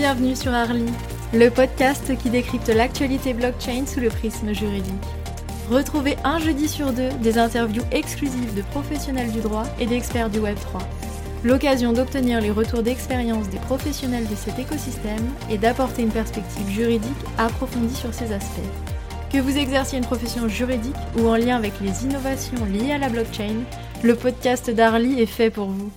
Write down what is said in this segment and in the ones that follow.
Bienvenue sur Arly, le podcast qui décrypte l'actualité blockchain sous le prisme juridique. Retrouvez un jeudi sur deux des interviews exclusives de professionnels du droit et d'experts du Web3. L'occasion d'obtenir les retours d'expérience des professionnels de cet écosystème et d'apporter une perspective juridique approfondie sur ces aspects. Que vous exerciez une profession juridique ou en lien avec les innovations liées à la blockchain, le podcast d'Arly est fait pour vous.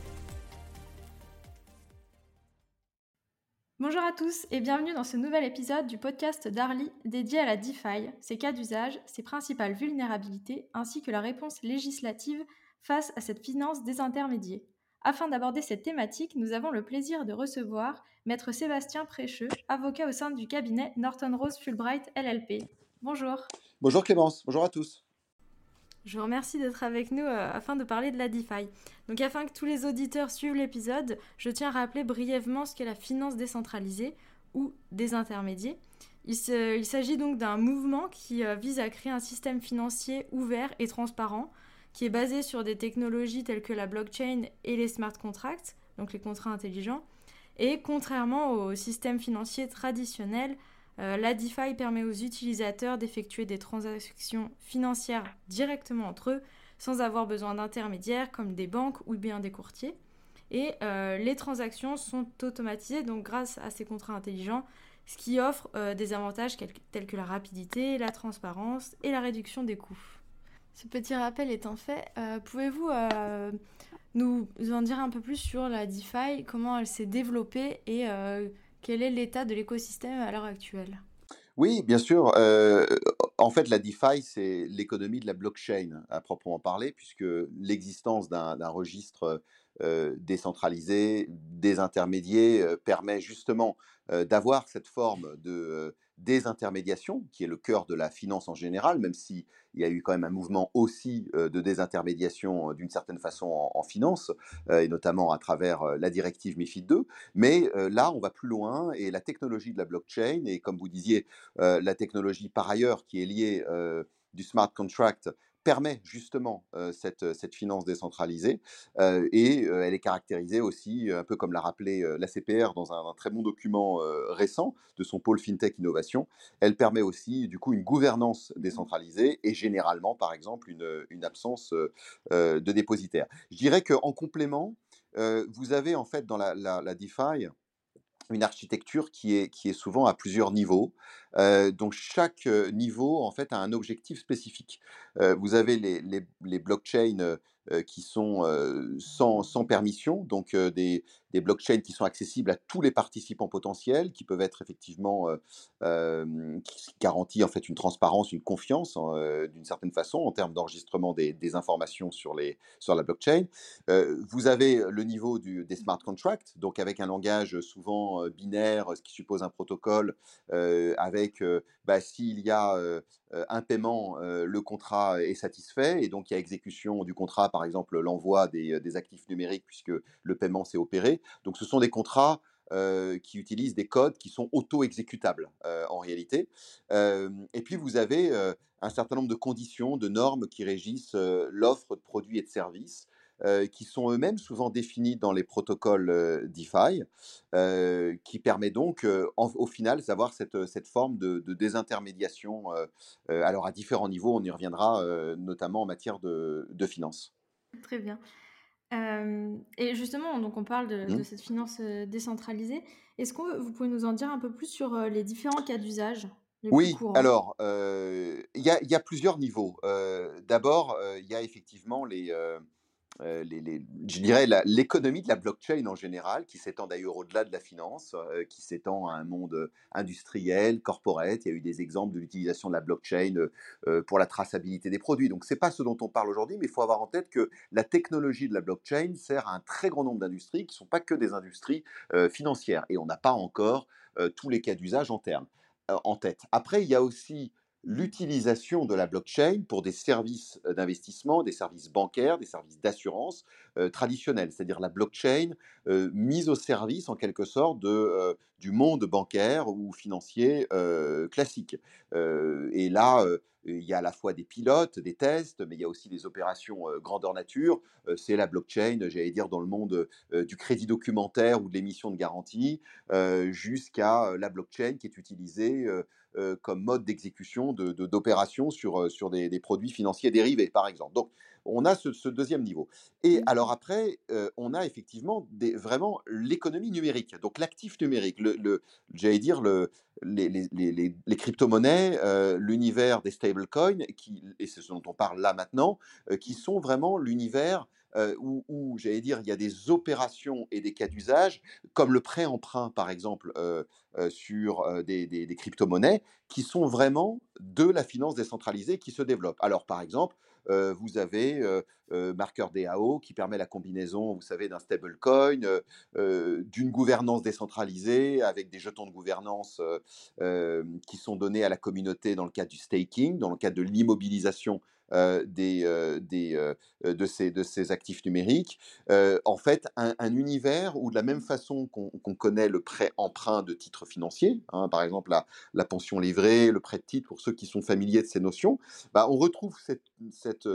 Et bienvenue dans ce nouvel épisode du podcast d'Arly dédié à la DeFi, ses cas d'usage, ses principales vulnérabilités ainsi que la réponse législative face à cette finance désintermédiée. Afin d'aborder cette thématique, nous avons le plaisir de recevoir Maître Sébastien Précheux, avocat au sein du cabinet Norton Rose Fulbright LLP. Bonjour. Bonjour Clémence, bonjour à tous. Je vous remercie d'être avec nous euh, afin de parler de la DeFi. Donc afin que tous les auditeurs suivent l'épisode, je tiens à rappeler brièvement ce qu'est la finance décentralisée ou désintermédiée. Il, il s'agit donc d'un mouvement qui euh, vise à créer un système financier ouvert et transparent qui est basé sur des technologies telles que la blockchain et les smart contracts, donc les contrats intelligents. Et contrairement au système financier traditionnel, euh, la DeFi permet aux utilisateurs d'effectuer des transactions financières directement entre eux sans avoir besoin d'intermédiaires comme des banques ou bien des courtiers. Et euh, les transactions sont automatisées donc grâce à ces contrats intelligents, ce qui offre euh, des avantages tels que la rapidité, la transparence et la réduction des coûts. Ce petit rappel étant fait, pouvez-vous nous en dire un peu plus sur la DeFi, comment elle s'est développée et quel est l'état de l'écosystème à l'heure actuelle? Oui, bien sûr. en fait, la DeFi, c'est l'économie de la blockchain à proprement parler, puisque l'existence d'un registre décentralisé, désintermédié, permet justement d'avoir cette forme de désintermédiation, qui est le cœur de la finance en général, même s'il y a eu quand même un mouvement aussi de désintermédiation d'une certaine façon en, finance, et notamment à travers la directive MIFID 2. Mais là, on va plus loin, et la technologie de la blockchain, et comme vous disiez, la technologie par ailleurs qui est liée du smart contract permet justement cette, cette, finance décentralisée et elle est caractérisée aussi, un peu comme l'a rappelé la CPR dans un, très bon document récent de son pôle FinTech Innovation, elle permet aussi du coup une gouvernance décentralisée et généralement par exemple une, une absence de dépositaire. Je dirais qu'en complément, vous avez en fait dans la, la, la DeFi, une architecture qui est, qui est souvent à plusieurs niveaux. donc chaque niveau en fait a un objectif spécifique. vous avez les, les, les blockchains qui sont sans, permission, donc des, blockchains qui sont accessibles à tous les participants potentiels, qui peuvent être effectivement, qui garantissent en fait une transparence, une confiance hein, d'une certaine façon en termes d'enregistrement des, informations sur, les, la blockchain. vous avez le niveau des smart contracts, donc avec un langage souvent binaire, ce qui suppose un protocole, avec bah, s'il y a un paiement, le contrat est satisfait, et donc il y a exécution du contrat par exemple l'envoi euh, des, actifs numériques puisque le paiement s'est opéré. Donc ce sont des contrats qui utilisent des codes qui sont auto-exécutables en réalité. et puis vous avez un certain nombre de conditions, de normes qui régissent l'offre de produits et de services. qui sont eux-mêmes souvent définis dans les protocoles DeFi, qui permet donc au final d'avoir cette, cette, forme de, désintermédiation, alors à différents niveaux, on y reviendra notamment en matière de, de finances. Très bien. Et justement, donc on parle de, mmh. cette finance décentralisée. Est-ce que vous pouvez nous en dire un peu plus sur les différents cas d'usage Oui, alors, il y, y, a plusieurs niveaux. D'abord, il y a effectivement les, euh, je dirais l'économie de la blockchain en général, qui s'étend d'ailleurs au-delà de la finance, euh, qui s'étend à un monde industriel, corporate. Il y a eu des exemples de l'utilisation de la blockchain euh, pour la traçabilité des produits. Donc ce n'est pas ce dont on parle aujourd'hui, mais il faut avoir en tête que la technologie de la blockchain sert à un très grand nombre d'industries qui ne sont pas que des industries financières. Et on n'a pas encore tous les cas d'usage en, en tête. Après, il y a aussi l'utilisation de la blockchain pour des services d'investissement, des services bancaires, des services d'assurance traditionnels, c'est-à-dire la blockchain mise au service en quelque sorte du monde bancaire ou financier classique. et là, il y a à la fois des pilotes, des tests, mais il y a aussi des opérations grandeur nature. c'est la blockchain, j'allais dire, dans le monde du crédit documentaire ou de l'émission de garantie, jusqu'à la blockchain qui est utilisée comme mode d'exécution d'opérations de, sur, sur des, des, produits financiers dérivés, par exemple. Donc, on a ce, deuxième niveau. Et mmh. alors après, on a effectivement des, vraiment l'économie numérique, donc l'actif numérique, le, j'allais dire le, les, les, crypto-monnaies, l'univers des stablecoins, et c'est ce dont on parle là maintenant, qui sont vraiment l'univers où, j'allais dire, il y a des opérations et des cas d'usage, comme le prêt-emprunt, par exemple, sur des, des crypto-monnaies, qui sont vraiment de la finance décentralisée qui se développe. Alors, par exemple, vous avez marqueur DAO qui permet la combinaison, vous savez, d'un stablecoin, d'une gouvernance décentralisée avec des jetons de gouvernance qui sont donnés à la communauté dans le cadre du staking, dans le cadre de l'immobilisation des, des, de, ces, de ces actifs numériques. en fait, un, univers où de la même façon qu'on connaît le prêt-emprunt de titres financiers, hein, par exemple la, la, pension livrée, le prêt de titre, pour ceux qui sont familiers de ces notions, bah, on retrouve cette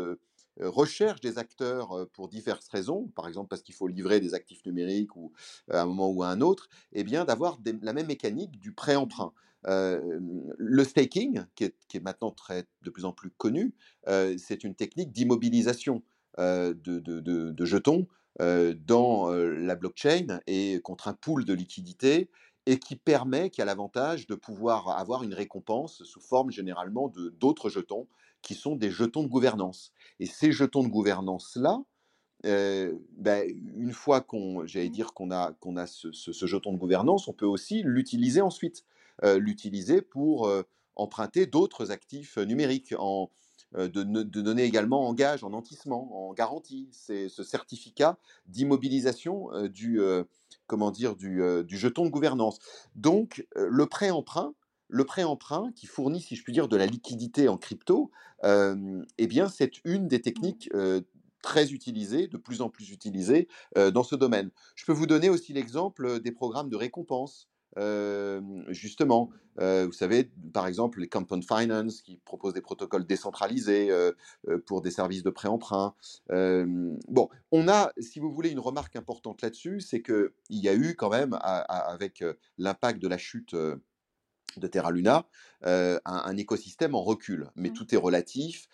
recherche des acteurs pour diverses raisons, par exemple parce qu'il faut livrer des actifs numériques ou à un moment ou à un autre, eh bien d'avoir la même mécanique du prêt-emprunt le staking, qui est, qui est, maintenant très, de plus en plus connu, c'est une technique d'immobilisation de, de, de, jetons dans la blockchain et contre un pool de liquidités et qui permet, qui a l'avantage de pouvoir avoir une récompense sous forme généralement de d'autres jetons qui sont des jetons de gouvernance. Et ces jetons de gouvernance-là, ben, une fois qu'on, j'allais dire qu'on a, qu'on a ce, ce, jeton de gouvernance, on peut aussi l'utiliser ensuite. Euh, l'utiliser pour euh, emprunter d'autres actifs numériques, en, euh, de, donner également en gage, en nantissement, en garantie. C'est ce certificat d'immobilisation du, comment dire, du, jeton de gouvernance. Donc, le prêt-emprunt, le prêt-emprunt qui fournit, si je puis dire, de la liquidité en crypto, eh bien, c'est une des techniques très utilisées, de plus en plus utilisées dans ce domaine. Je peux vous donner aussi l'exemple des programmes de récompense justement, vous savez, par exemple, les Compound Finance qui proposent des protocoles décentralisés pour des services de prêt-emprunt. bon, on a, si vous voulez, une remarque importante là-dessus, c'est qu'il y a eu quand même, avec l'impact de la chute de Terra Luna, un, écosystème en recul. Mais mmh. tout est relatif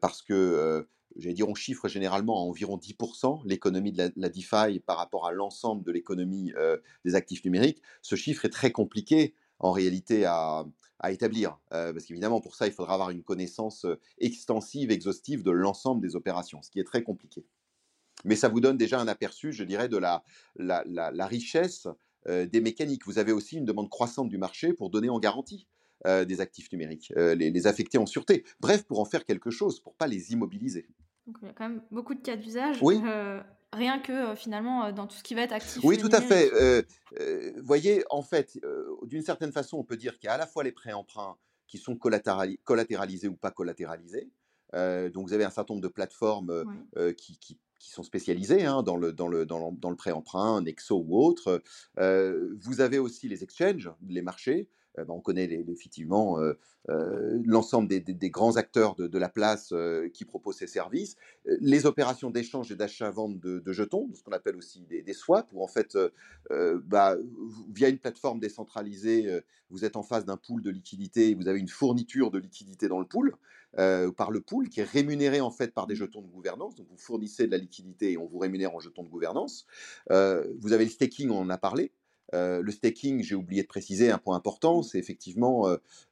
parce que j'allais dire, on chiffre généralement à environ 10% l'économie de la, DeFi par rapport à l'ensemble de l'économie euh, des actifs numériques. Ce chiffre est très compliqué en réalité à, établir, euh, parce qu'évidemment, pour ça, il faudra avoir une connaissance euh, extensive, exhaustive de l'ensemble des opérations, ce qui est très compliqué. Mais ça vous donne déjà un aperçu, je dirais, de la, richesse des mécaniques. Vous avez aussi une demande croissante du marché pour donner en garantie. des actifs numériques, les, les, affecter en sûreté. Bref, pour en faire quelque chose, pour pas les immobiliser. Donc il y a quand même beaucoup de cas d'usage. Oui. Euh, rien que euh, finalement euh, dans tout ce qui va être actif. Oui, tout à fait. Vous voyez, en fait, d'une certaine façon, on peut dire qu'il y a à la fois les prêts-emprunts qui sont collatéralisés ou pas collatéralisés. donc vous avez un certain nombre de plateformes qui, qui, qui, sont spécialisées hein, dans le, dans le, dans le, dans le prêt-emprunt, Nexo ou autre. vous avez aussi les exchanges, les marchés, on connaît effectivement euh, euh, l'ensemble des, grands acteurs de, la place qui proposent ces services. Les opérations d'échange et d'achat-vente de, jetons, ce qu'on appelle aussi des, swaps, où en fait, bah, via une plateforme décentralisée, vous êtes en face d'un pool de liquidité, vous avez une fourniture de liquidité dans le pool, par le pool, qui est rémunéré en fait par des jetons de gouvernance. Donc vous fournissez de la liquidité et on vous rémunère en jetons de gouvernance. vous avez le staking, on en a parlé. Euh, le staking, j'ai oublié de préciser un point important, c'est effectivement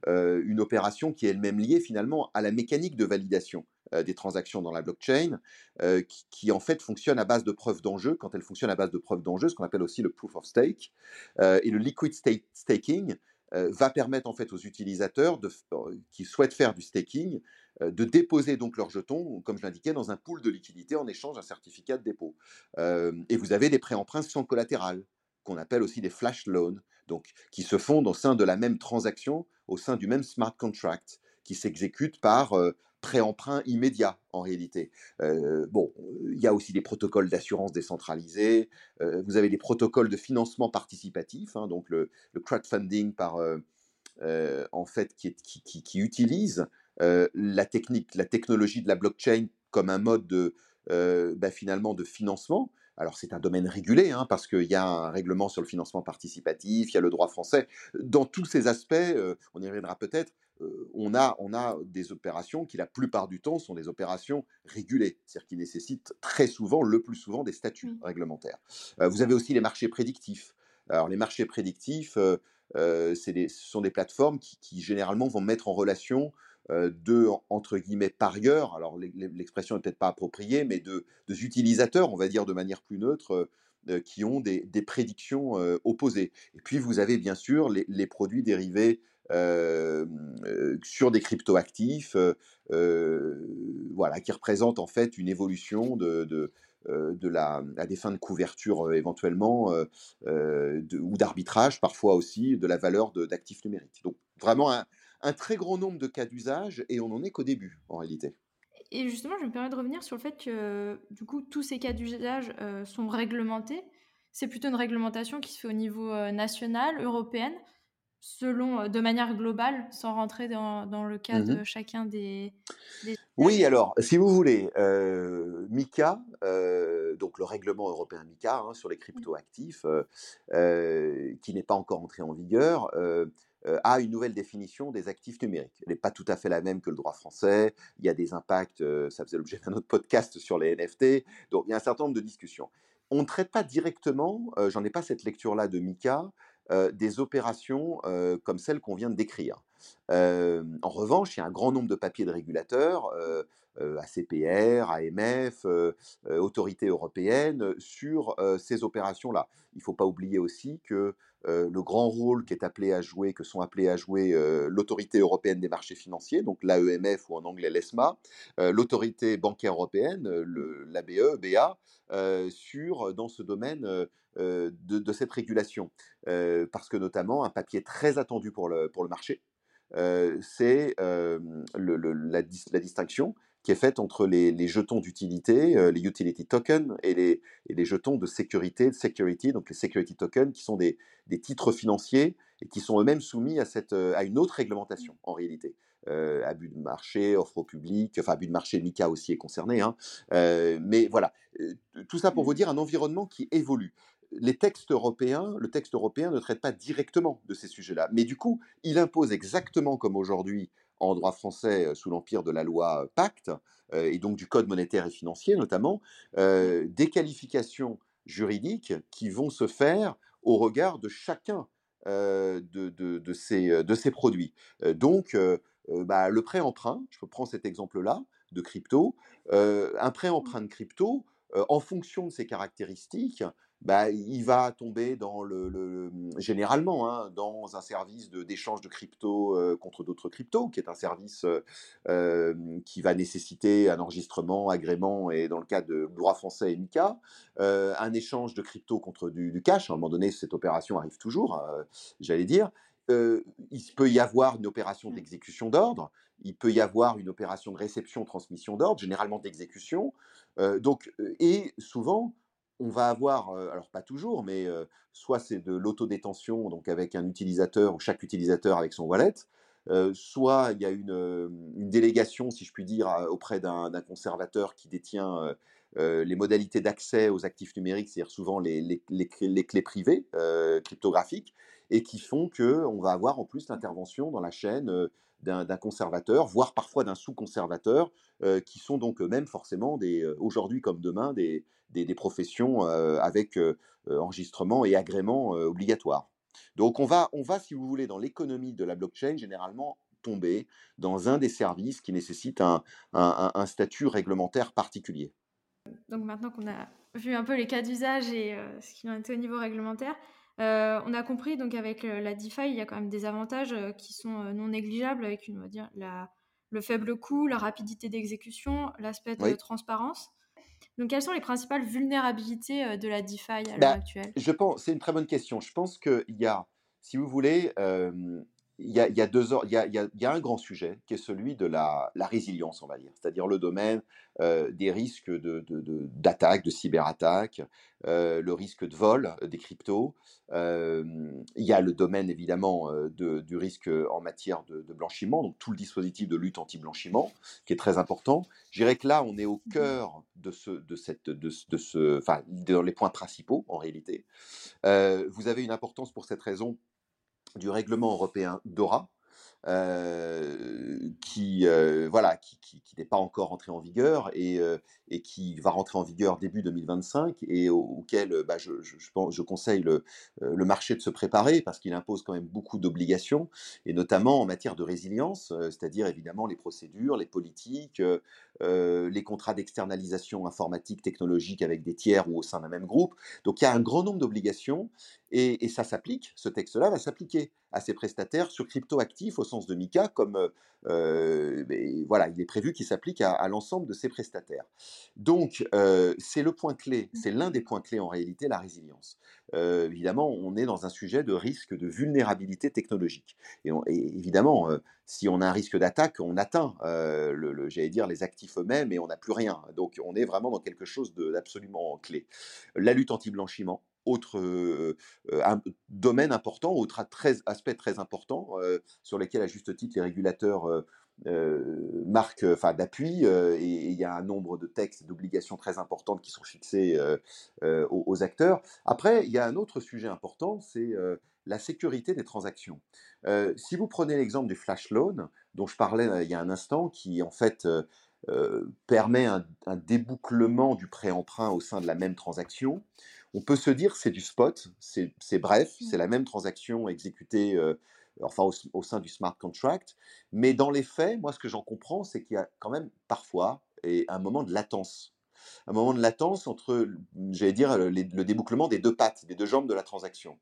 euh, une opération qui est elle-même liée finalement à la mécanique de validation des transactions dans la blockchain, qui, en fait fonctionne à base de preuves d'enjeu. Quand elle fonctionne à base de preuves d'enjeu, ce qu'on appelle aussi le proof of stake, et le liquid staking va permettre en fait aux utilisateurs de, qui souhaitent faire du staking de déposer donc leurs jetons, comme je l'indiquais, dans un pool de liquidité en échange d'un certificat de dépôt. et vous avez des prêts-emprunts sans collatéral qu'on appelle aussi des flash loans, donc qui se font au sein de la même transaction, au sein du même smart contract, qui s'exécute par euh, pré-emprunt immédiat en réalité. Euh, bon, il y a aussi des protocoles d'assurance décentralisés, euh, vous avez des protocoles de financement participatif, hein, donc le, crowdfunding par, en fait, qui, utilise la technique, la technologie de la blockchain comme un mode de, bah, finalement de financement. Alors c'est un domaine régulé, hein, parce qu'il y a un règlement sur le financement participatif, il y a le droit français. Dans tous ces aspects, on y reviendra peut-être, on, a, on a des opérations qui, la plupart du temps, sont des opérations régulées, c'est-à-dire qui nécessitent très souvent, le plus souvent, des statuts réglementaires. vous avez aussi les marchés prédictifs. Alors les marchés prédictifs, ce sont des plateformes qui, qui, généralement vont mettre en relation euh, de, entre guillemets, parieurs, alors l'expression n'est peut-être pas appropriée, mais de, utilisateurs, on va dire de manière plus neutre, euh, euh, qui ont des, prédictions opposées. Et puis vous avez bien sûr les, produits dérivés sur des cryptoactifs, voilà, qui représentent en fait une évolution de, de, la, à des fins de couverture éventuellement, ou d'arbitrage parfois aussi, de la valeur d'actifs numériques. Donc vraiment un, un très grand nombre de cas d'usage et on n'en est qu'au début en réalité. Et justement, je me permets de revenir sur le fait que du coup, tous ces cas d'usage euh, sont réglementés. C'est plutôt une réglementation qui se fait au niveau euh, national, européen, selon, euh, de manière globale, sans rentrer dans, dans le cas de mmh chacun des, Oui, alors, si vous voulez, MICA, donc le règlement européen MICA hein, sur les cryptoactifs, qui n'est pas encore entré en vigueur, a une nouvelle définition des actifs numériques. Elle n'est pas tout à fait la même que le droit français. Il y a des impacts, euh, ça faisait l'objet d'un autre podcast sur les NFT. Donc il y a un certain nombre de discussions. On ne traite pas directement, euh, j'en ai pas cette lecture-là de Mika, des opérations comme celles qu'on vient de décrire. En revanche, il y a un grand nombre de papiers de régulateurs, ACPR, AMF, autorités européennes, sur ces opérations-là. Il ne faut pas oublier aussi que le grand rôle qui est appelé à jouer, que sont appelés à jouer l'autorité européenne des marchés financiers, donc l'AEMF ou en anglais l'ESMA, l'autorité bancaire européenne, l'ABE, BA, sur, dans ce domaine de, cette régulation. parce que notamment, un papier très attendu pour le marché, c'est la, distinction qui est faite entre les, jetons d'utilité, euh, les utility tokens, et les, les, jetons de sécurité, de security, donc les security tokens, qui sont des, titres financiers et qui sont eux-mêmes soumis à, cette, à une autre réglementation en réalité. Euh, abus de marché, offre au public, enfin abus de marché, MICA aussi est concerné, hein. mais voilà, tout ça pour vous dire un environnement qui évolue les textes européens, le texte européen ne traite pas directement de ces sujets-là, mais du coup, il impose exactement comme aujourd'hui en droit français sous l'empire de la loi Pacte, et donc du Code monétaire et financier notamment, des qualifications juridiques qui vont se faire au regard de chacun de, ces, produits. donc, bah, le prêt-emprunt, je prends cet exemple-là de crypto, un prêt-emprunt de crypto, en fonction de ses caractéristiques, bah, il va tomber dans le, généralement hein, dans un service d'échange de, crypto euh, contre d'autres cryptos, qui est un service euh, qui va nécessiter un enregistrement, agrément, et dans le cas de droit français et MICA, un échange de crypto contre du, cash. À un moment donné, cette opération arrive toujours, j'allais dire. il peut y avoir une opération mmh. d'exécution d'ordre, il peut y avoir une opération de réception-transmission d'ordre, généralement d'exécution. donc, et souvent, on va avoir, alors pas toujours, mais soit c'est de l'autodétention, donc avec un utilisateur ou chaque utilisateur avec son wallet, soit il y a une, délégation, si je puis dire, auprès d'un conservateur qui détient les modalités d'accès aux actifs numériques, c'est-à-dire souvent les, clés, privées cryptographiques, et qui font qu'on va avoir en plus l'intervention dans la chaîne d'un conservateur, voire parfois d'un sous-conservateur, qui sont donc eux-mêmes forcément, aujourd'hui comme demain, des, professions avec enregistrement et agrément obligatoire. Donc on va, on va, si vous voulez, dans l'économie de la blockchain, généralement tomber dans un des services qui nécessite un, un, statut réglementaire particulier. Donc maintenant qu'on a vu un peu les cas d'usage et ce qui en était au niveau réglementaire, on a compris donc avec la DeFi, il y a quand même des avantages qui sont non négligeables avec une, on va dire, la, le faible coût, la rapidité d'exécution, l'aspect de transparence. Donc, quelles sont les principales vulnérabilités euh, de la DeFi à l'heure bah, actuelle? Je pense, c'est une très bonne question. Je pense qu'il y a, si vous voulez, il y a, il y a deux il y a, il y a- il y a un grand sujet qui est celui de la, la résilience, on va dire, c'est-à-dire le domaine euh, des risques de, de, de- d'attaques, de cyberattaques, euh, le risque de vol euh, des cryptos. Euh, il y a le domaine évidemment de- du risque en matière de, blanchiment, donc tout le dispositif de lutte anti-blanchiment qui est très important. Je dirais que là, on est au Mhm. cœur de ce, de cette, de, ce- enfin, dans les points principaux en réalité. Vous avez une importance pour cette raison du règlement européen DORA, euh, qui, euh, voilà, qui, n'est pas encore entré en vigueur et, euh, qui va rentrer en vigueur début 2025 et au- auquel bah, je, je- je conseille le, marché de se préparer parce qu'il impose quand même beaucoup d'obligations et notamment en matière de résilience, c'est-à-dire évidemment les procédures, les politiques, les contrats d'externalisation informatique, technologique avec des tiers ou au sein d'un même groupe. Donc il y a un grand nombre d'obligations et ça s'applique, ce texte-là va s'appliquer à ces prestataires sur crypto-actifs au sens de MICA, comme euh, euh, voilà, il est prévu qu'il s'applique à, à l'ensemble de ces prestataires. Donc, euh, c'est le point clé, c'est l'un des points clés en réalité, la résilience. Euh, évidemment, on est dans un sujet de risque de vulnérabilité technologique. Et, on- et évidemment, si on a un risque d'attaque, on atteint, le, le- j'allais dire, les actifs eux-mêmes et on n'a plus rien. Donc, on est vraiment dans quelque chose d'absolument clé. La lutte anti-blanchiment, autre euh, un domaine important, autre très, aspect très important sur lesquels, à juste titre, les régulateurs marquent, enfin, d'appui, et il y a un nombre de textes, d'obligations très importantes qui sont fixées aux, acteurs. Après, il y a un autre sujet important, c'est la sécurité des transactions. Si vous prenez l'exemple du flash loan, dont je parlais il y a un instant, qui en fait euh, permet un, un débouclement du prêt-emprunt au sein de la même transaction, on peut se dire c'est du spot, c'est bref, c'est la même transaction exécutée euh, enfin au, au sein du smart contract, mais dans les faits, moi ce que j'en comprends, c'est qu'il y a quand même parfois et un moment de latence. Un moment de latence entre, j'allais dire, le, le débouclement des deux pattes, des deux jambes de la transaction.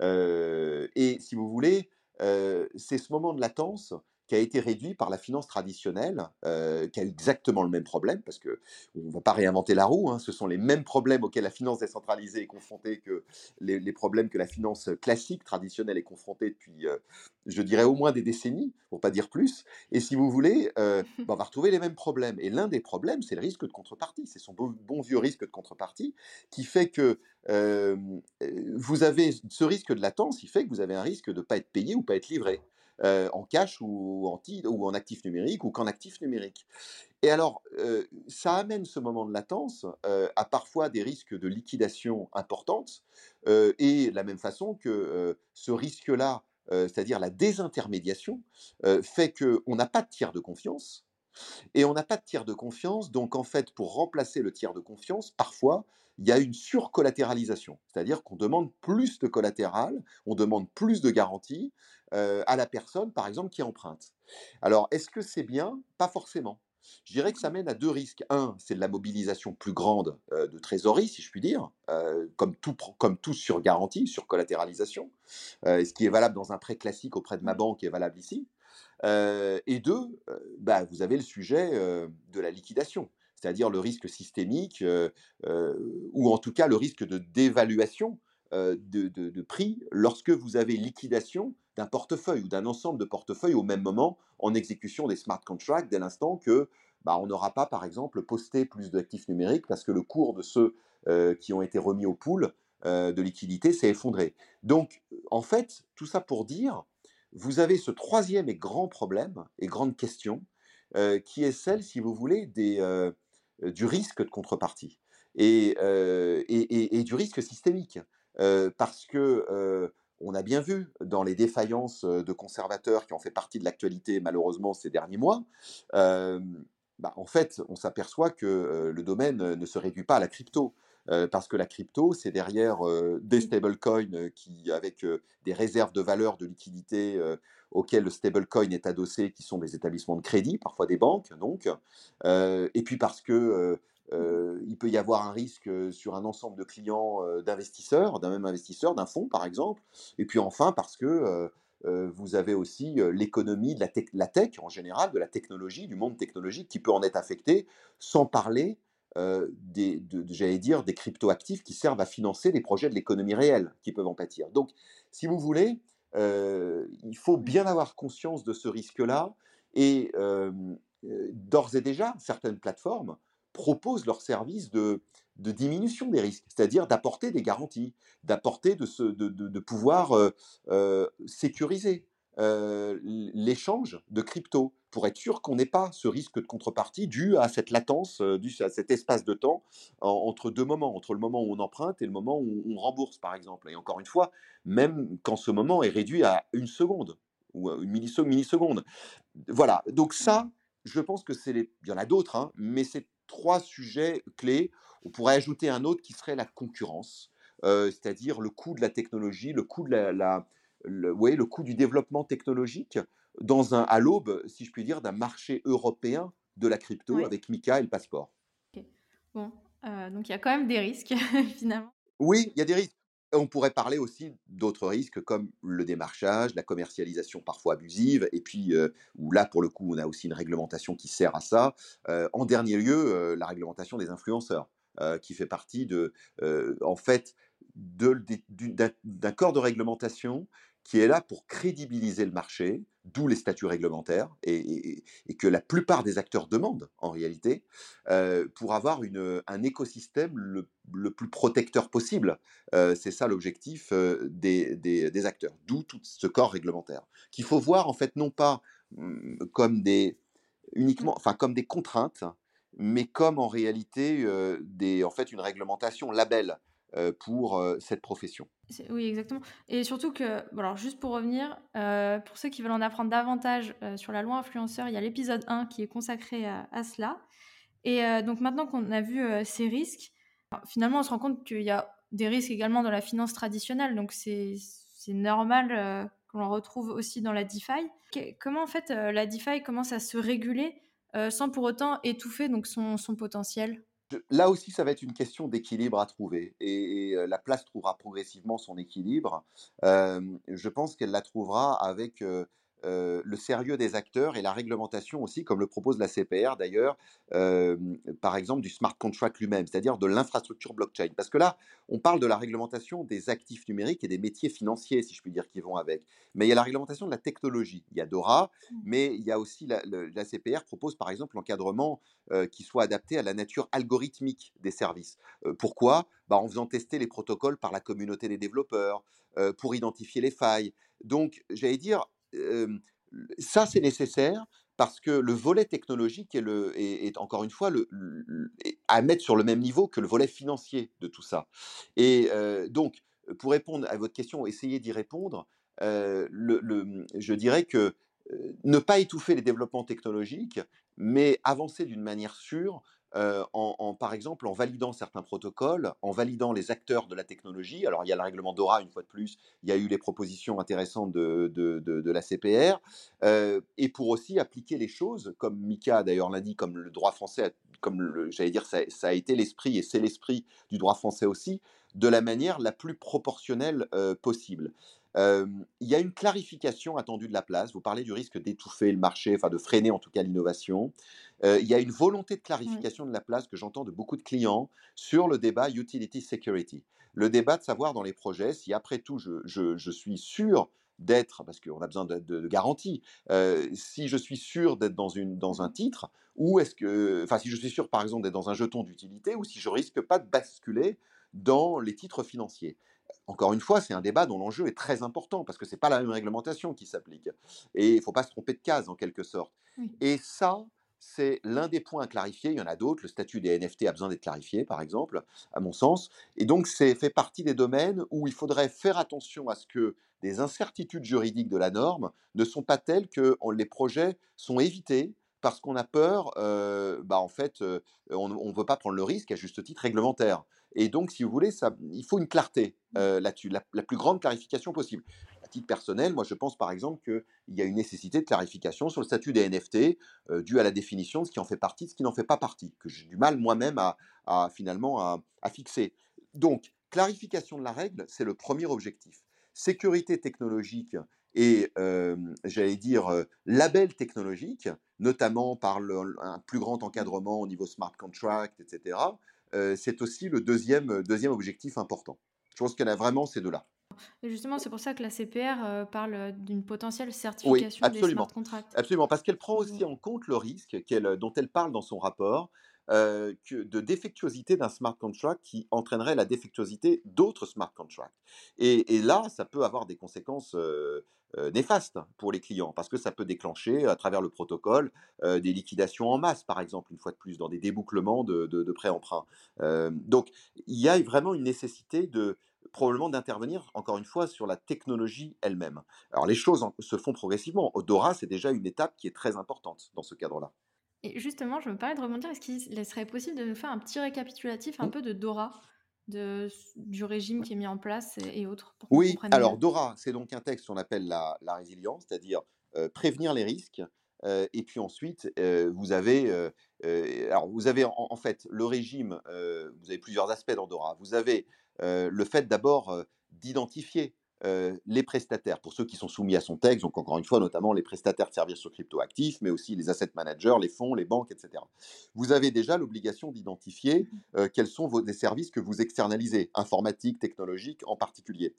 Euh, et si vous voulez, c'est ce moment de latence qui a été réduit par la finance traditionnelle, euh, qui a exactement le même problème, parce que on ne va pas réinventer la roue, hein, ce sont les mêmes problèmes auxquels la finance décentralisée est confrontée que les, les problèmes que la finance classique, traditionnelle est confrontée depuis, euh, je dirais, au moins des décennies, pour pas dire plus. Et si vous voulez, euh, ben, on va retrouver les mêmes problèmes. Et l'un des problèmes, c'est le risque de contrepartie, c'est son bon, bon, vieux risque de contrepartie, qui fait que vous avez ce risque de latence, il fait que vous avez un risque de ne pas être payé ou pas être livré euh, en cash ou en, ou en actif numérique ou qu'en actif numérique. Et alors, ça amène ce moment de latence à parfois des risques de liquidation importantes et de la même façon que ce risque-là, c'est-à-dire la désintermédiation, fait qu'on n'a pas de tiers de confiance. Et on n'a pas de tiers de confiance, donc en fait, pour remplacer le tiers de confiance, parfois, il y a une surcollatéralisation, c'est-à-dire qu'on demande plus de collatéral, on demande plus de garanties euh, à la personne, par exemple, qui emprunte. Alors, est-ce que c'est bien? Pas forcément. Je dirais que ça mène à deux risques. Un, c'est de la mobilisation plus grande euh, de trésorerie, si je puis dire, euh, comme, tout, comme tout sur garantie, sur collatéralisation. Euh, ce qui est valable dans un prêt classique auprès de ma banque est valable ici. Et deux, bah, vous avez le sujet de la liquidation, c'est-à-dire le risque systémique, ou en tout cas le risque de dévaluation de, de, prix lorsque vous avez liquidation d'un portefeuille ou d'un ensemble de portefeuilles au même moment en exécution des smart contracts dès l'instant que bah, on n'aura pas, par exemple, posté plus d'actifs numériques parce que le cours de ceux qui ont été remis au pool de liquidité s'est effondré. Donc, en fait, tout ça pour dire vous avez ce troisième et grand problème et grande question, euh, qui est celle, si vous voulez, des, euh, du risque de contrepartie euh, et, et du risque systémique. Parce que on a bien vu dans les défaillances de conservateurs qui ont fait partie de l'actualité malheureusement ces derniers mois, bah, en fait, on s'aperçoit que le domaine ne se réduit pas à la crypto. Parce que la crypto, c'est derrière des stablecoins qui, avec des réserves de valeur de liquidité auxquelles le stablecoin est adossé, qui sont des établissements de crédit, parfois des banques, donc, et puis parce que il peut y avoir un risque sur un ensemble de clients d'investisseurs, d'un même investisseur, d'un fonds par exemple, et puis enfin parce que vous avez aussi l'économie de la, la, tech en général, de la technologie, du monde technologique qui peut en être affecté, sans parler des, de, j'allais dire, des cryptoactifs qui servent à financer des projets de l'économie réelle qui peuvent en pâtir. Donc, si vous voulez, il faut bien avoir conscience de ce risque-là. Et d'ores et déjà, certaines plateformes proposent leurs services de, de diminution des risques, c'est-à-dire d'apporter des garanties, d'apporter de, de, de, pouvoir sécuriser l'échange de crypto pour être sûr qu'on n'ait pas ce risque de contrepartie dû à cette latence, dû à cet espace de temps entre deux moments, entre le moment où on emprunte et le moment où on rembourse, par exemple. Et encore une fois, même quand ce moment est réduit à une seconde ou une milliseconde. Voilà, donc ça, je pense que c'est. Il y en a d'autres, hein, mais c'est trois sujets clés. On pourrait ajouter un autre qui serait la concurrence, c'est-à-dire le coût de la technologie, le coût de la, le, le coût du développement technologique dans un, à l'aube, si je puis dire, d'un marché européen de la crypto avec Mika et le passeport. Bon, euh, donc il y a quand même des risques finalement. Oui, il y a des risques. On pourrait parler aussi d'autres risques comme le démarchage, la commercialisation parfois abusive, et puis où là, pour le coup, on a aussi une réglementation qui sert à ça. En dernier lieu, la réglementation des influenceurs, qui fait partie de, en fait, d'un corps de réglementation qui est là pour crédibiliser le marché, d'où les statuts réglementaires, et, que la plupart des acteurs demandent en réalité, euh, pour avoir un écosystème le, plus protecteur possible. Euh, c'est ça l'objectif euh, des, des, acteurs, d'où tout ce corps réglementaire, qu'il faut voir en fait non pas mmh, comme des, uniquement, comme des contraintes, mais comme en réalité des, en fait, une réglementation label pour cette profession. Oui, exactement. Et surtout que, alors juste pour revenir, pour ceux qui veulent en apprendre davantage sur la loi influenceur, il y a l'épisode 1 qui est consacré à, cela. Et donc maintenant qu'on a vu ces risques, finalement on se rend compte qu'il y a des risques également dans la finance traditionnelle, donc c'est normal qu'on en retrouve aussi dans la DeFi. comment en fait la DeFi commence à se réguler sans pour autant étouffer donc son potentiel? Là aussi, ça va être une question d'équilibre à trouver. Et, la place trouvera progressivement son équilibre. je pense qu'elle la trouvera avec le sérieux des acteurs et la réglementation aussi, comme le propose la CPR d'ailleurs, par exemple du smart contract lui-même, c'est-à-dire de l'infrastructure blockchain. Parce que là, on parle de la réglementation des actifs numériques et des métiers financiers, si je puis dire, qui vont avec. Mais il y a la réglementation de la technologie. Il y a DORA, mmh. mais il y a aussi la, la CPR propose par exemple l'encadrement qui soit adapté à la nature algorithmique des services. pourquoi? Bah, En faisant tester les protocoles par la communauté des développeurs, pour identifier les failles. Donc, j'allais dire, ça, c'est nécessaire parce que le volet technologique est, encore une fois à mettre sur le même niveau que le volet financier de tout ça. Et donc, pour répondre à votre question, essayer d'y répondre, le, je dirais que ne pas étouffer les développements technologiques, mais avancer d'une manière sûre en, par exemple, en validant certains protocoles, en validant les acteurs de la technologie. Alors, il y a le règlement DORA, une fois de plus, il y a eu les propositions intéressantes de, de, la CPR, et pour aussi appliquer les choses, comme Mika d'ailleurs l'a dit, comme le droit français, comme j'allais dire, ça, a été l'esprit, et c'est l'esprit du droit français aussi, de la manière la plus proportionnelle possible il y a une clarification attendue de la place. Vous parlez du risque d'étouffer le marché, enfin de freiner en tout cas l'innovation. il y a une volonté de clarification de la place que j'entends de beaucoup de clients sur le débat utility security. Le débat de savoir dans les projets si après tout je, suis sûr d'être, parce qu'on a besoin de, de, garanties, si je suis sûr d'être dans, une, dans un titre, ou est-ce que, enfin si je suis sûr par exemple d'être dans un jeton d'utilité, ou si je risque pas de basculer dans les titres financiers encore une fois, c'est un débat dont l'enjeu est très important parce que ce n'est pas la même réglementation qui s'applique. Et il ne faut pas se tromper de case en quelque sorte. Et ça, c'est l'un des points à clarifier. Il y en a d'autres. Le statut des NFT a besoin d'être clarifié, par exemple, à mon sens. Et donc, c'est fait partie des domaines où il faudrait faire attention à ce que des incertitudes juridiques de la norme ne sont pas telles que les projets sont évités parce qu'on a peur, euh, bah en fait, euh, on ne veut pas prendre le risque, à juste titre, réglementaire. Et donc, si vous voulez, ça, il faut une clarté mmh. euh, là-dessus, la, plus grande clarification possible. À titre personnel, moi, je pense par exemple qu'il y a une nécessité de clarification sur le statut des NFT euh, dû à la définition de ce qui en fait partie, de ce qui n'en fait pas partie, que j'ai du mal moi-même à, finalement à, fixer. Donc, clarification de la règle, c'est le premier objectif. Sécurité technologique et, euh, j'allais dire, label technologique, notamment par un plus grand encadrement au niveau smart contract, etc., c'est aussi le deuxième, deuxième objectif important. Je pense qu'il y en a vraiment ces deux-là. Et justement, c'est pour ça que la CPR parle d'une potentielle certification des smart contracts. Absolument, parce qu'elle prend aussi en compte le risque dont elle parle dans son rapport, euh, de défectuosité d'un smart contract qui entraînerait la défectuosité d'autres smart contracts. Et, là, ça peut avoir des conséquences euh, euh, néfastes pour les clients, parce que ça peut déclencher, à travers le protocole, des liquidations en masse, par exemple, une fois de plus, dans des débouclements de, de, prêts-emprunts. donc, il y a vraiment une nécessité de probablement d'intervenir, encore une fois, sur la technologie elle-même. Alors, les choses se font progressivement. Odora, c'est déjà une étape qui est très importante dans ce cadre-là. Et justement, je me permets de rebondir. Est-ce qu'il serait possible de nous faire un petit récapitulatif un mmh. peu de Dora, de, du régime qui est mis en place et, autres Oui, alors Dora, c'est donc un texte qu'on appelle la, la résilience, c'est-à-dire euh, prévenir les risques. Euh, et puis ensuite, euh, vous avez, alors vous avez en, fait le régime, vous avez plusieurs aspects dans Dora. Vous avez le fait d'abord d'identifier les prestataires, pour ceux qui sont soumis à son texte, donc encore une fois, notamment les prestataires de services sur cryptoactifs, mais aussi les asset managers, les fonds, les banques, etc. Vous avez déjà l'obligation d'identifier mmh quels sont vos, les services que vous externalisez, informatiques, technologiques en particulier,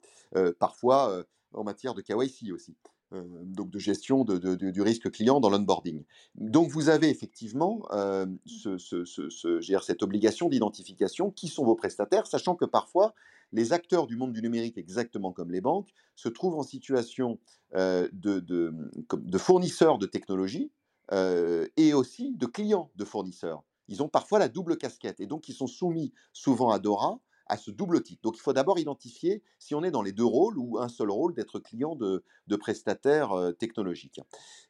parfois en matière de KYC aussi. Donc de gestion du risque client dans l'onboarding. Donc vous avez effectivement ce, cette obligation d'identification, qui sont vos prestataires, sachant que parfois les acteurs du monde du numérique, exactement comme les banques, se trouvent en situation euh, de, fournisseurs de technologies euh, et aussi de clients de fournisseurs. Ils ont parfois la double casquette et donc ils sont soumis souvent à Dora à ce double titre. Donc il faut d'abord identifier si on est dans les deux rôles ou un seul rôle d'être client de, de prestataires euh, technologiques.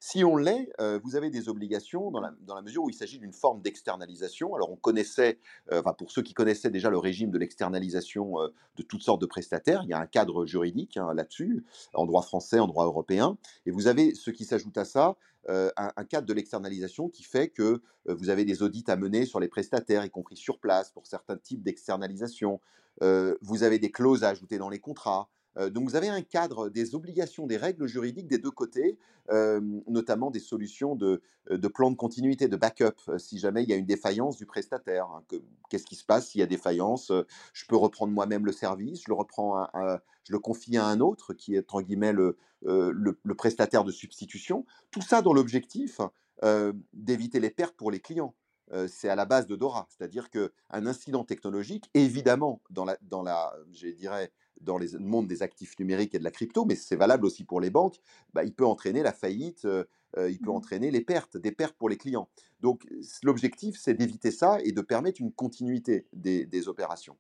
Si on l'est, euh, vous avez des obligations dans la, dans la mesure où il s'agit d'une forme d'externalisation. Alors on connaissait, euh, enfin pour ceux qui connaissaient déjà le régime de l'externalisation de toutes sortes de prestataires, il y a un cadre juridique hein, là-dessus, en droit français, en droit européen, et vous avez ce qui s'ajoute à ça, un, un, cadre de l'externalisation qui fait que vous avez des audits à mener sur les prestataires, y compris sur place, pour certains types d'externalisation. vous avez des clauses à ajouter dans les contrats. Donc vous avez un cadre, des obligations, des règles juridiques des deux côtés, notamment des solutions de, de, plan de continuité, de backup, si jamais il y a une défaillance du prestataire. Hein, qu'est-ce qui se passe s'il y a défaillance Je peux reprendre moi-même le service, je le reprends, je le confie à un autre qui est entre guillemets le, le prestataire de substitution. Tout ça dans l'objectif d'éviter les pertes pour les clients. C'est à la base de Dora, c'est-à-dire qu'un incident technologique, évidemment, dans la, dans la, je dirais, dans le monde des actifs numériques et de la crypto, mais c'est valable aussi pour les banques, bah, il peut entraîner la faillite, il peut mmh entraîner les pertes, des pertes pour les clients. Donc l'objectif, c'est d'éviter ça et de permettre une continuité des, des opérations.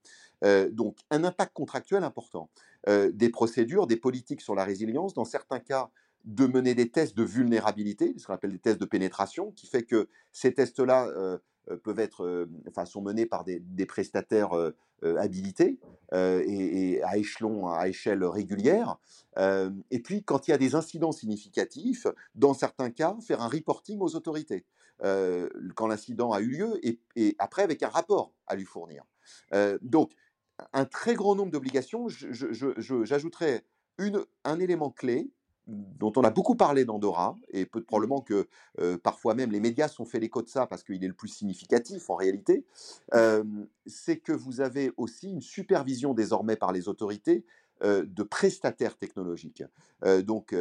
donc un impact contractuel important, des procédures, des politiques sur la résilience, dans certains cas, de mener des tests de vulnérabilité, ce qu'on appelle des tests de pénétration, qui fait que ces tests-là euh, euh, peuvent être, euh, enfin, sont menés par des, prestataires habilités et, à échelon, à échelle régulière. et puis, quand il y a des incidents significatifs, dans certains cas, faire un reporting aux autorités quand l'incident a eu lieu et, et, après avec un rapport à lui fournir. donc, un très grand nombre d'obligations. J'ajouterais un élément clé dont on a beaucoup parlé dans Dora, et peut, probablement que parfois même les médias sont fait l'écho de ça parce qu'il est le plus significatif en réalité, c'est que vous avez aussi une supervision désormais par les autorités de prestataires technologiques. donc,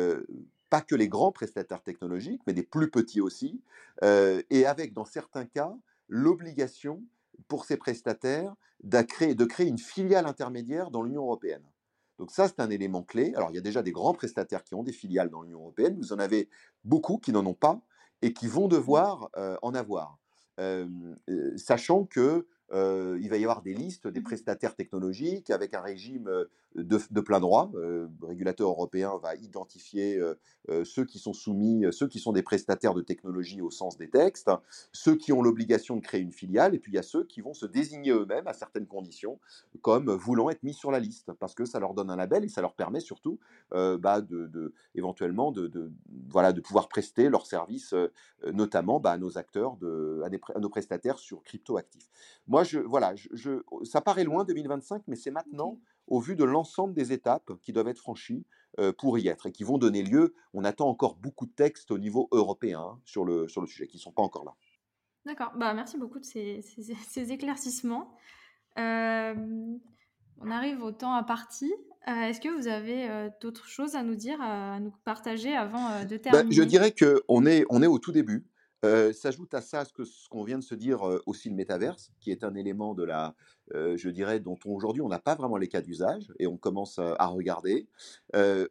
pas que les grands prestataires technologiques, mais des plus petits aussi, et avec, dans certains cas, l'obligation pour ces prestataires de créer une filiale intermédiaire dans l'Union européenne. Donc ça, c'est un élément clé. Alors, il y a déjà des grands prestataires qui ont des filiales dans l'Union européenne. Vous en avez beaucoup qui n'en ont pas et qui vont devoir en avoir. sachant que il va y avoir des listes des mmh prestataires technologiques avec un régime de, plein droit. le régulateur européen va identifier ceux qui sont soumis, ceux qui sont des prestataires de technologie au sens des textes, ceux qui ont l'obligation de créer une filiale, et puis il y a ceux qui vont se désigner eux-mêmes à certaines conditions comme voulant être mis sur la liste, parce que ça leur donne un label et ça leur permet surtout bah, de, éventuellement de, voilà, de pouvoir prester leurs services, notamment bah, à nos acteurs, de, à, nos prestataires sur crypto-actifs. Moi, je, voilà, je, ça paraît loin 2025, mais c'est maintenant au vu de l'ensemble des étapes qui doivent être franchies pour y être et qui vont donner lieu. On attend encore beaucoup de textes au niveau européen hein, sur, le, sur le sujet, qui ne sont pas encore là. D'accord, bah, merci beaucoup de ces, ces, éclaircissements. Euh, On arrive au temps imparti. Euh, Est-ce que vous avez euh, d'autres choses à nous dire, à nous partager avant euh, de Bah, terminer? je dirais qu'on est, on est au tout début. Euh, S'ajoute à ça ce que ce qu'on vient de se dire euh, aussi le métaverse, qui est un élément de la, euh, je dirais, dont on- aujourd'hui on n'a pas vraiment les cas d'usage et on commence à, à regarder.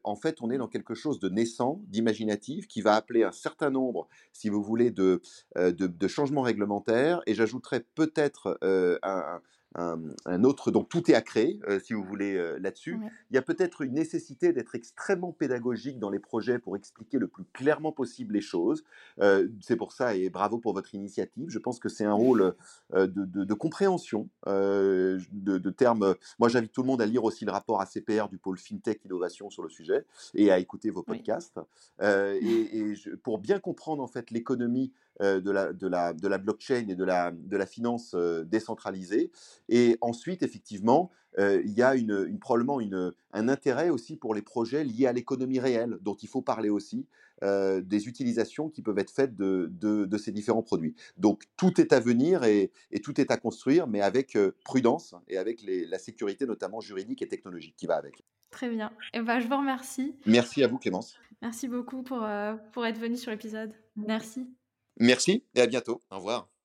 En fait, on est dans quelque chose de naissant, d'imaginatif, qui va appeler un certain nombre, si vous voulez, de, de, de changements réglementaires. Et j'ajouterais peut-être un, un- un autre, donc tout est à créer, euh, si vous voulez, euh, là-dessus. Ouais. Il y a peut-être une nécessité d'être extrêmement pédagogique dans les projets pour expliquer le plus clairement possible les choses. Euh, c'est pour ça, et bravo pour votre initiative. Je pense que c'est un rôle de, de- de compréhension de, de termes. Moi, j'invite tout le monde à lire aussi le rapport ACPR du pôle FinTech Innovation sur le sujet et à écouter vos podcasts. Et et je- pour bien comprendre en fait l'économie de, la, de, la, de la blockchain et de la, de la finance décentralisée. Et ensuite, effectivement, euh, il y a une, une- probablement une, un intérêt aussi pour les projets liés à l'économie réelle, dont il faut parler aussi, euh, des utilisations qui peuvent être faites de, de, de ces différents produits. Donc tout est à venir et, et tout est à construire, mais avec euh, prudence et avec les- la sécurité notamment juridique et technologique qui va avec. Très bien. Et ben, je vous remercie. Merci à vous Clémence. Merci beaucoup pour, pour être venu sur l'épisode. Merci. Merci et à bientôt. Au revoir.